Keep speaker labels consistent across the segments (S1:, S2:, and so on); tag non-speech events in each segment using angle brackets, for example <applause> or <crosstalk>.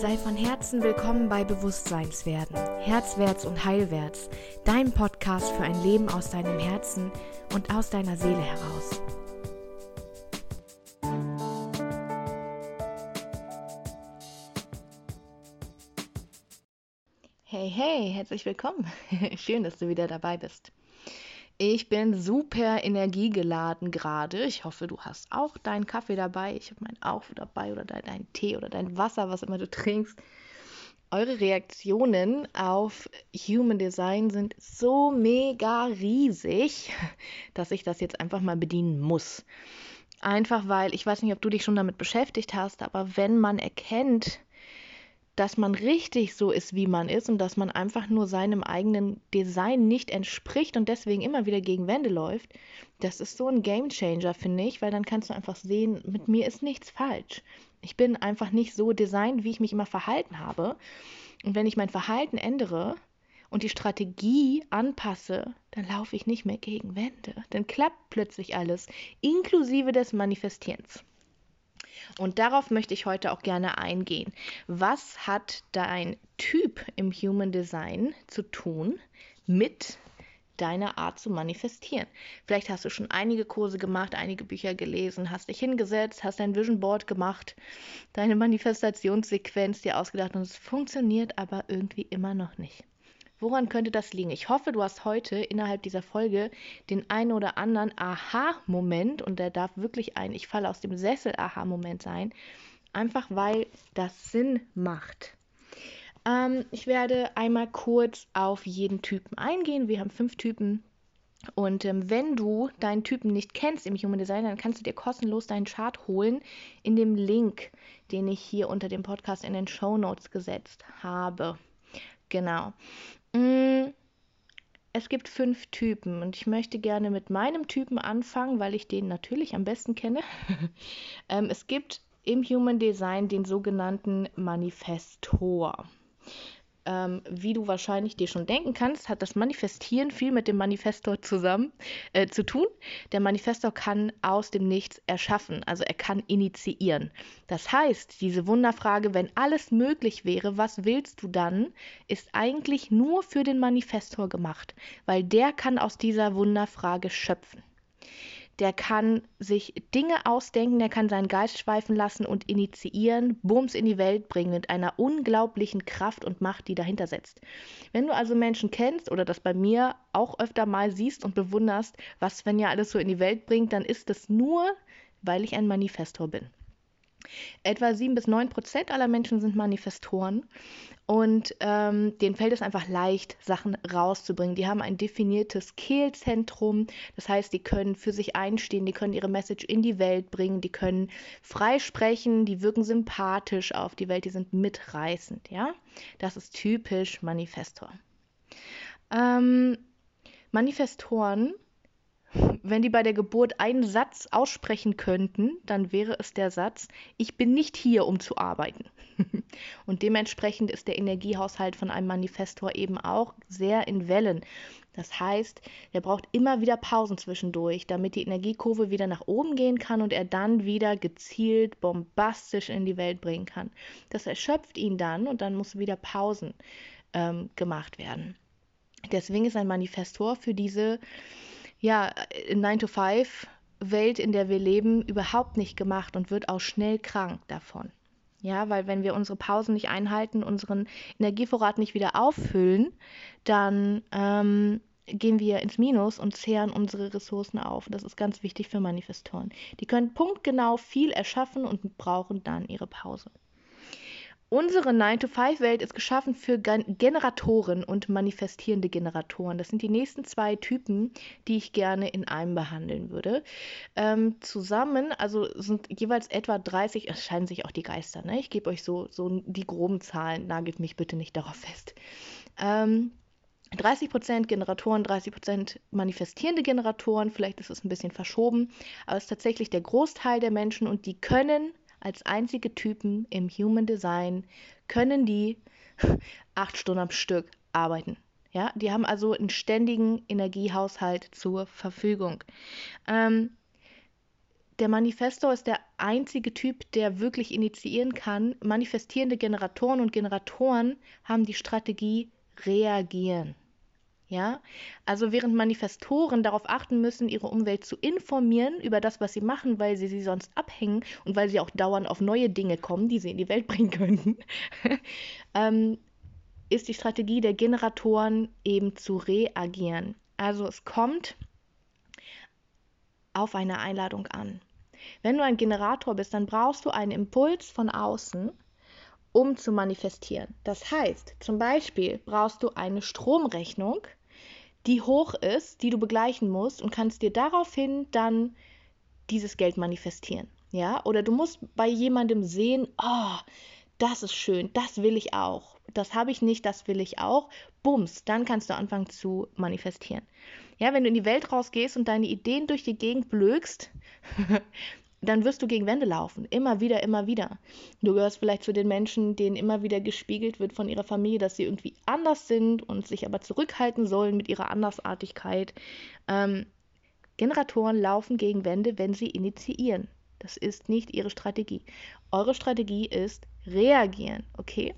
S1: Sei von Herzen willkommen bei Bewusstseinswerden, Herzwärts und Heilwärts, dein Podcast für ein Leben aus deinem Herzen und aus deiner Seele heraus. Hey, hey, herzlich willkommen. <laughs> Schön, dass du wieder dabei bist. Ich bin super energiegeladen gerade. Ich hoffe, du hast auch deinen Kaffee dabei. Ich habe meinen auch dabei oder deinen dein Tee oder dein Wasser, was immer du trinkst. Eure Reaktionen auf Human Design sind so mega riesig, <laughs> dass ich das jetzt einfach mal bedienen muss. Einfach weil, ich weiß nicht, ob du dich schon damit beschäftigt hast, aber wenn man erkennt, dass man richtig so ist, wie man ist und dass man einfach nur seinem eigenen Design nicht entspricht und deswegen immer wieder gegen Wände läuft, das ist so ein Game Changer, finde ich, weil dann kannst du einfach sehen, mit mir ist nichts falsch. Ich bin einfach nicht so designt, wie ich mich immer verhalten habe. Und wenn ich mein Verhalten ändere und die Strategie anpasse, dann laufe ich nicht mehr gegen Wände. Dann klappt plötzlich alles, inklusive des Manifestierens. Und darauf möchte ich heute auch gerne eingehen. Was hat dein Typ im Human Design zu tun mit deiner Art zu manifestieren. Vielleicht hast du schon einige Kurse gemacht, einige Bücher gelesen, hast dich hingesetzt, hast dein Vision Board gemacht, deine Manifestationssequenz dir ausgedacht und es funktioniert aber irgendwie immer noch nicht. Woran könnte das liegen? Ich hoffe, du hast heute innerhalb dieser Folge den einen oder anderen Aha-Moment und der darf wirklich ein Ich falle aus dem Sessel Aha-Moment sein, einfach weil das Sinn macht. Ähm, ich werde einmal kurz auf jeden Typen eingehen. Wir haben fünf Typen. Und ähm, wenn du deinen Typen nicht kennst im Human Design, dann kannst du dir kostenlos deinen Chart holen in dem Link, den ich hier unter dem Podcast in den Show Notes gesetzt habe. Genau. Mm, es gibt fünf Typen und ich möchte gerne mit meinem Typen anfangen, weil ich den natürlich am besten kenne. <laughs> ähm, es gibt im Human Design den sogenannten Manifestor. Ähm, wie du wahrscheinlich dir schon denken kannst, hat das Manifestieren viel mit dem Manifestor zusammen äh, zu tun. Der Manifestor kann aus dem Nichts erschaffen, also er kann initiieren. Das heißt, diese Wunderfrage, wenn alles möglich wäre, was willst du dann, ist eigentlich nur für den Manifestor gemacht, weil der kann aus dieser Wunderfrage schöpfen der kann sich Dinge ausdenken, der kann seinen Geist schweifen lassen und initiieren, Bums in die Welt bringen mit einer unglaublichen Kraft und Macht, die dahinter setzt. Wenn du also Menschen kennst oder das bei mir auch öfter mal siehst und bewunderst, was Svenja alles so in die Welt bringt, dann ist es nur, weil ich ein Manifestor bin. Etwa 7 bis 9 Prozent aller Menschen sind Manifestoren und ähm, denen fällt es einfach leicht, Sachen rauszubringen. Die haben ein definiertes Kehlzentrum, das heißt, die können für sich einstehen, die können ihre Message in die Welt bringen, die können frei sprechen, die wirken sympathisch auf die Welt, die sind mitreißend, ja. Das ist typisch Manifestor. Ähm, Manifestoren wenn die bei der Geburt einen Satz aussprechen könnten, dann wäre es der Satz, ich bin nicht hier, um zu arbeiten. <laughs> Und dementsprechend ist der Energiehaushalt von einem Manifestor eben auch sehr in Wellen. Das heißt, er braucht immer wieder Pausen zwischendurch, damit die Energiekurve wieder nach oben gehen kann und er dann wieder gezielt, bombastisch in die Welt bringen kann. Das erschöpft ihn dann und dann muss wieder Pausen ähm, gemacht werden. Deswegen ist ein Manifestor für diese ja, 9-to-5-Welt, in der wir leben, überhaupt nicht gemacht und wird auch schnell krank davon. Ja, weil wenn wir unsere Pausen nicht einhalten, unseren Energievorrat nicht wieder auffüllen, dann ähm, gehen wir ins Minus und zehren unsere Ressourcen auf. Das ist ganz wichtig für Manifestoren. Die können punktgenau viel erschaffen und brauchen dann ihre Pause. Unsere 9-to-5-Welt ist geschaffen für Generatoren und manifestierende Generatoren. Das sind die nächsten zwei Typen, die ich gerne in einem behandeln würde. Ähm, zusammen, also sind jeweils etwa 30, es scheinen sich auch die Geister, ne? Ich gebe euch so, so die groben Zahlen, nagelt mich bitte nicht darauf fest. Ähm, 30% Generatoren, 30% manifestierende Generatoren, vielleicht ist es ein bisschen verschoben, aber es ist tatsächlich der Großteil der Menschen und die können als einzige Typen im Human Design können die <laughs> acht Stunden am Stück arbeiten. Ja, die haben also einen ständigen Energiehaushalt zur Verfügung. Ähm, der Manifestor ist der einzige Typ, der wirklich initiieren kann. Manifestierende Generatoren und Generatoren haben die Strategie reagieren. Ja, also während Manifestoren darauf achten müssen, ihre Umwelt zu informieren über das, was sie machen, weil sie sie sonst abhängen und weil sie auch dauernd auf neue Dinge kommen, die sie in die Welt <laughs> bringen könnten, ähm, ist die Strategie der Generatoren eben zu reagieren. Also es kommt auf eine Einladung an. Wenn du ein Generator bist, dann brauchst du einen Impuls von außen, um zu manifestieren. Das heißt, zum Beispiel brauchst du eine Stromrechnung, die hoch ist, die du begleichen musst und kannst dir daraufhin dann dieses Geld manifestieren. Ja, oder du musst bei jemandem sehen, oh, das ist schön, das will ich auch. Das habe ich nicht, das will ich auch. Bums, dann kannst du anfangen zu manifestieren. Ja, wenn du in die Welt rausgehst und deine Ideen durch die Gegend blökst, <laughs> dann wirst du gegen Wände laufen. Immer wieder, immer wieder. Du gehörst vielleicht zu den Menschen, denen immer wieder gespiegelt wird von ihrer Familie, dass sie irgendwie anders sind und sich aber zurückhalten sollen mit ihrer Andersartigkeit. Ähm, Generatoren laufen gegen Wände, wenn sie initiieren. Das ist nicht ihre Strategie. Eure Strategie ist reagieren, okay?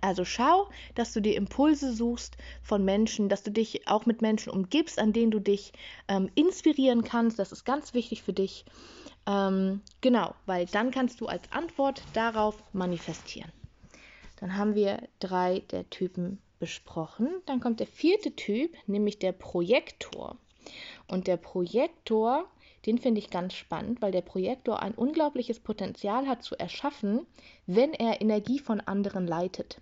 S1: Also schau, dass du dir Impulse suchst von Menschen, dass du dich auch mit Menschen umgibst, an denen du dich ähm, inspirieren kannst. Das ist ganz wichtig für dich. Ähm, genau, weil dann kannst du als Antwort darauf manifestieren. Dann haben wir drei der Typen besprochen. Dann kommt der vierte Typ, nämlich der Projektor. Und der Projektor, den finde ich ganz spannend, weil der Projektor ein unglaubliches Potenzial hat zu erschaffen, wenn er Energie von anderen leitet.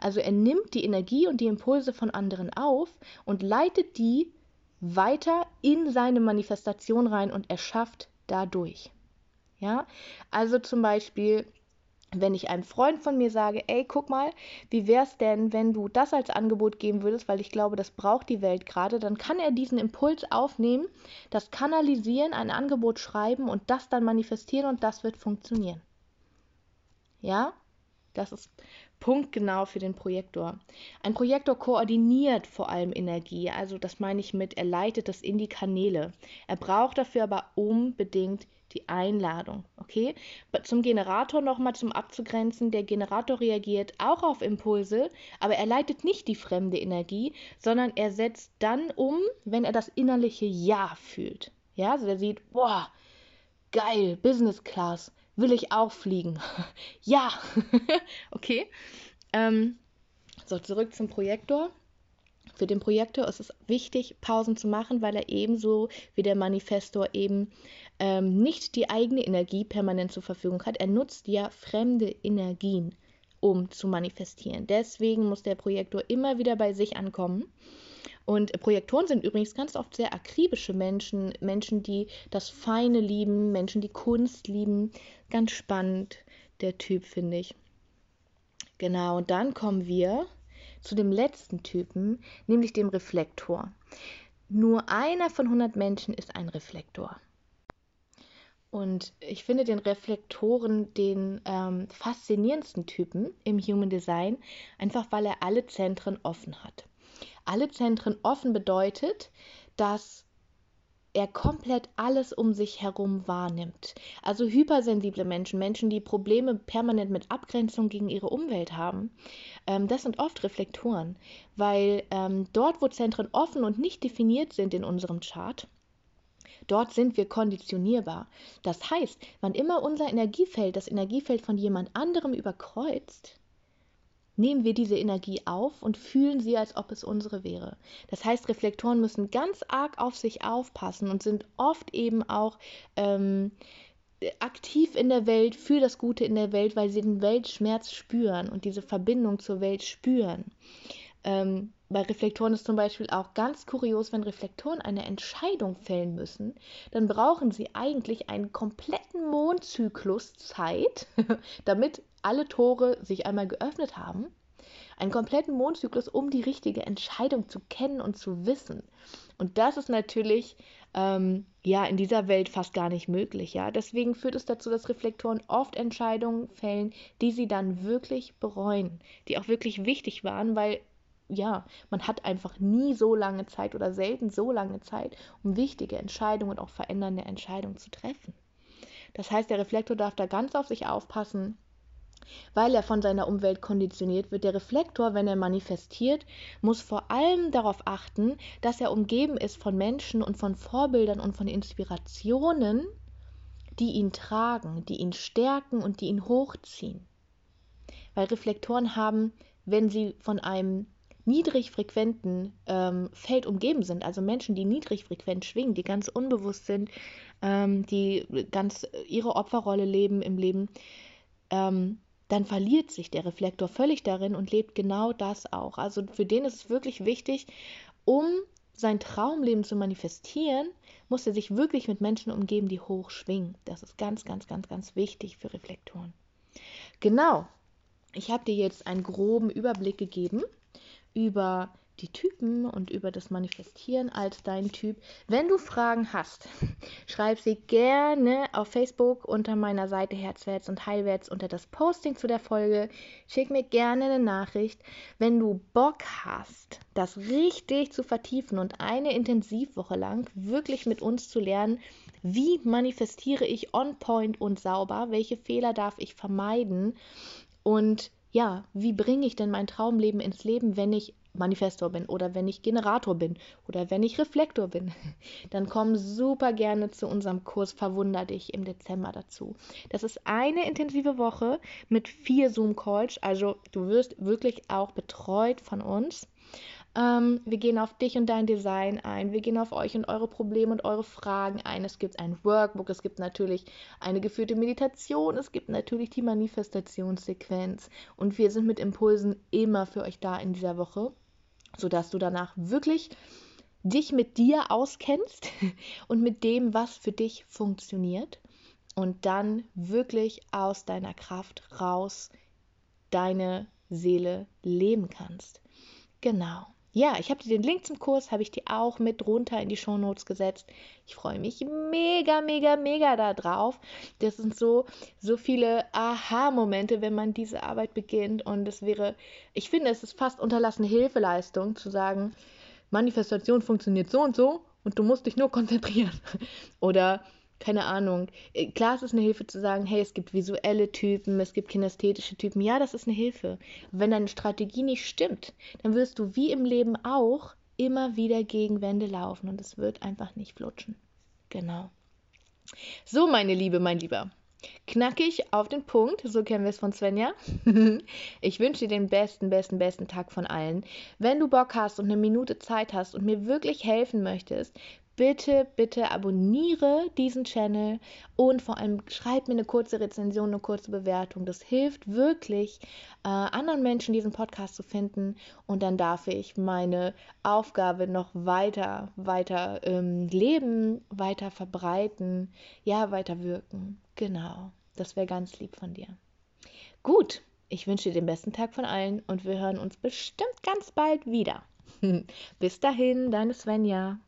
S1: Also er nimmt die Energie und die Impulse von anderen auf und leitet die weiter in seine Manifestation rein und erschafft dadurch. Ja, also zum Beispiel, wenn ich einem Freund von mir sage, ey, guck mal, wie wäre es denn, wenn du das als Angebot geben würdest, weil ich glaube, das braucht die Welt gerade, dann kann er diesen Impuls aufnehmen, das kanalisieren, ein Angebot schreiben und das dann manifestieren und das wird funktionieren. Ja, das ist punktgenau für den Projektor. Ein Projektor koordiniert vor allem Energie, also das meine ich mit, er leitet das in die Kanäle. Er braucht dafür aber unbedingt die Einladung, okay? Zum Generator nochmal zum Abzugrenzen, der Generator reagiert auch auf Impulse, aber er leitet nicht die fremde Energie, sondern er setzt dann um, wenn er das innerliche Ja fühlt. Ja, also er sieht, boah, geil, Business Class, will ich auch fliegen. <laughs> ja, <laughs> okay. Ähm, so, zurück zum Projektor. Für den Projektor ist es wichtig, Pausen zu machen, weil er ebenso wie der Manifestor eben ähm, nicht die eigene Energie permanent zur Verfügung hat. Er nutzt ja fremde Energien, um zu manifestieren. Deswegen muss der Projektor immer wieder bei sich ankommen und Projektoren sind übrigens ganz oft sehr akribische Menschen, Menschen, die das Feine lieben, Menschen, die Kunst lieben. Ganz spannend, der Typ, finde ich. Genau, und dann kommen wir zu dem letzten Typen, nämlich dem Reflektor. Nur einer von 100 Menschen ist ein Reflektor. Und ich finde den Reflektoren den ähm, faszinierendsten Typen im Human Design, einfach weil er alle Zentren offen hat alle Zentren offen bedeutet, dass er komplett alles um sich herum wahrnimmt. Also hypersensible Menschen, Menschen, die Probleme permanent mit Abgrenzung gegen ihre Umwelt haben, ähm, das sind oft Reflektoren, weil ähm, dort, wo Zentren offen und nicht definiert sind in unserem Chart, Dort sind wir konditionierbar. Das heißt, wann immer unser Energiefeld das Energiefeld von jemand anderem überkreuzt, nehmen wir diese Energie auf und fühlen sie, als ob es unsere wäre. Das heißt, Reflektoren müssen ganz arg auf sich aufpassen und sind oft eben auch ähm, aktiv in der Welt, für das Gute in der Welt, weil sie den Weltschmerz spüren und diese Verbindung zur Welt spüren. Ähm, bei Reflektoren ist zum Beispiel auch ganz kurios, wenn Reflektoren eine Entscheidung fällen müssen, dann brauchen sie eigentlich einen kompletten Mondzyklus Zeit, <laughs> damit alle Tore sich einmal geöffnet haben. Einen kompletten Mondzyklus, um die richtige Entscheidung zu kennen und zu wissen. Und das ist natürlich ähm, ja in dieser Welt fast gar nicht möglich. Ja, deswegen führt es dazu, dass Reflektoren oft Entscheidungen fällen, die sie dann wirklich bereuen, die auch wirklich wichtig waren, weil ja, man hat einfach nie so lange Zeit oder selten so lange Zeit, um wichtige Entscheidungen und auch verändernde Entscheidungen zu treffen. Das heißt, der Reflektor darf da ganz auf sich aufpassen, weil er von seiner Umwelt konditioniert wird. Der Reflektor, wenn er manifestiert, muss vor allem darauf achten, dass er umgeben ist von Menschen und von Vorbildern und von Inspirationen, die ihn tragen, die ihn stärken und die ihn hochziehen. Weil Reflektoren haben, wenn sie von einem niedrig frequenten ähm, Feld umgeben sind, also Menschen, die niedrig frequent schwingen, die ganz unbewusst sind, ähm, die ganz ihre Opferrolle leben im Leben, ähm, dann verliert sich der Reflektor völlig darin und lebt genau das auch. Also für den ist es wirklich wichtig, um sein Traumleben zu manifestieren, muss er sich wirklich mit Menschen umgeben, die hoch schwingen. Das ist ganz, ganz, ganz, ganz wichtig für Reflektoren. Genau. Ich habe dir jetzt einen groben Überblick gegeben über die Typen und über das Manifestieren als dein Typ. Wenn du Fragen hast, <laughs> schreib sie gerne auf Facebook unter meiner Seite Herzwärts und Heilwärts unter das Posting zu der Folge. Schick mir gerne eine Nachricht. Wenn du Bock hast, das richtig zu vertiefen und eine Intensivwoche lang wirklich mit uns zu lernen, wie manifestiere ich on point und sauber, welche Fehler darf ich vermeiden und ja, wie bringe ich denn mein Traumleben ins Leben, wenn ich Manifestor bin oder wenn ich Generator bin oder wenn ich Reflektor bin, <laughs> dann komm super gerne zu unserem Kurs Verwunder dich im Dezember dazu. Das ist eine intensive Woche mit vier Zoom-Calls, also du wirst wirklich auch betreut von uns. Ähm, wir gehen auf dich und dein Design ein. Wir gehen auf euch und eure Probleme und eure Fragen ein. Es gibt ein Workbook, es gibt natürlich eine geführte Meditation, es gibt natürlich die Manifestationssequenz. Und wir sind mit Impulsen immer für euch da in dieser Woche sodass du danach wirklich dich mit dir auskennst <laughs> und mit dem, was für dich funktioniert und dann wirklich aus deiner Kraft raus deine Seele leben kannst. Genau. Ja, ich habe dir den Link zum Kurs, habe ich dir auch mit runter in die Shownotes gesetzt. Ich freue mich mega, mega, mega darauf. Das sind so, so viele Aha-Momente, wenn man diese Arbeit beginnt. Und es wäre, ich finde, es ist fast unterlassene Hilfeleistung zu sagen, Manifestation funktioniert so und so und du musst dich nur konzentrieren. <laughs> Oder keine Ahnung. Äh, klar, es ist eine Hilfe zu sagen, hey, es gibt visuelle Typen, es gibt kinästhetische Typen. Ja, das ist eine Hilfe. Wenn deine Strategie nicht stimmt, dann wirst du wie im Leben auch immer wieder gegen Wände laufen und es wird einfach nicht flutschen. Genau. So, meine Liebe, mein Lieber. Knackig auf den Punkt, so kennen wir es von Svenja. <laughs> ich wünsche dir den besten, besten, besten Tag von allen. Wenn du Bock hast und eine Minute Zeit hast und mir wirklich helfen möchtest, bitte, bitte abonniere diesen Channel und vor allem schreib mir eine kurze Rezension, eine kurze Bewertung. Das hilft wirklich, äh, anderen Menschen diesen Podcast zu finden und dann darf ich meine Aufgabe noch weiter, weiter ähm, leben, weiter verbreiten, ja, weiter wirken. Genau, das wäre ganz lieb von dir. Gut, ich wünsche dir den besten Tag von allen und wir hören uns bestimmt ganz bald wieder. <laughs> Bis dahin, deine Svenja.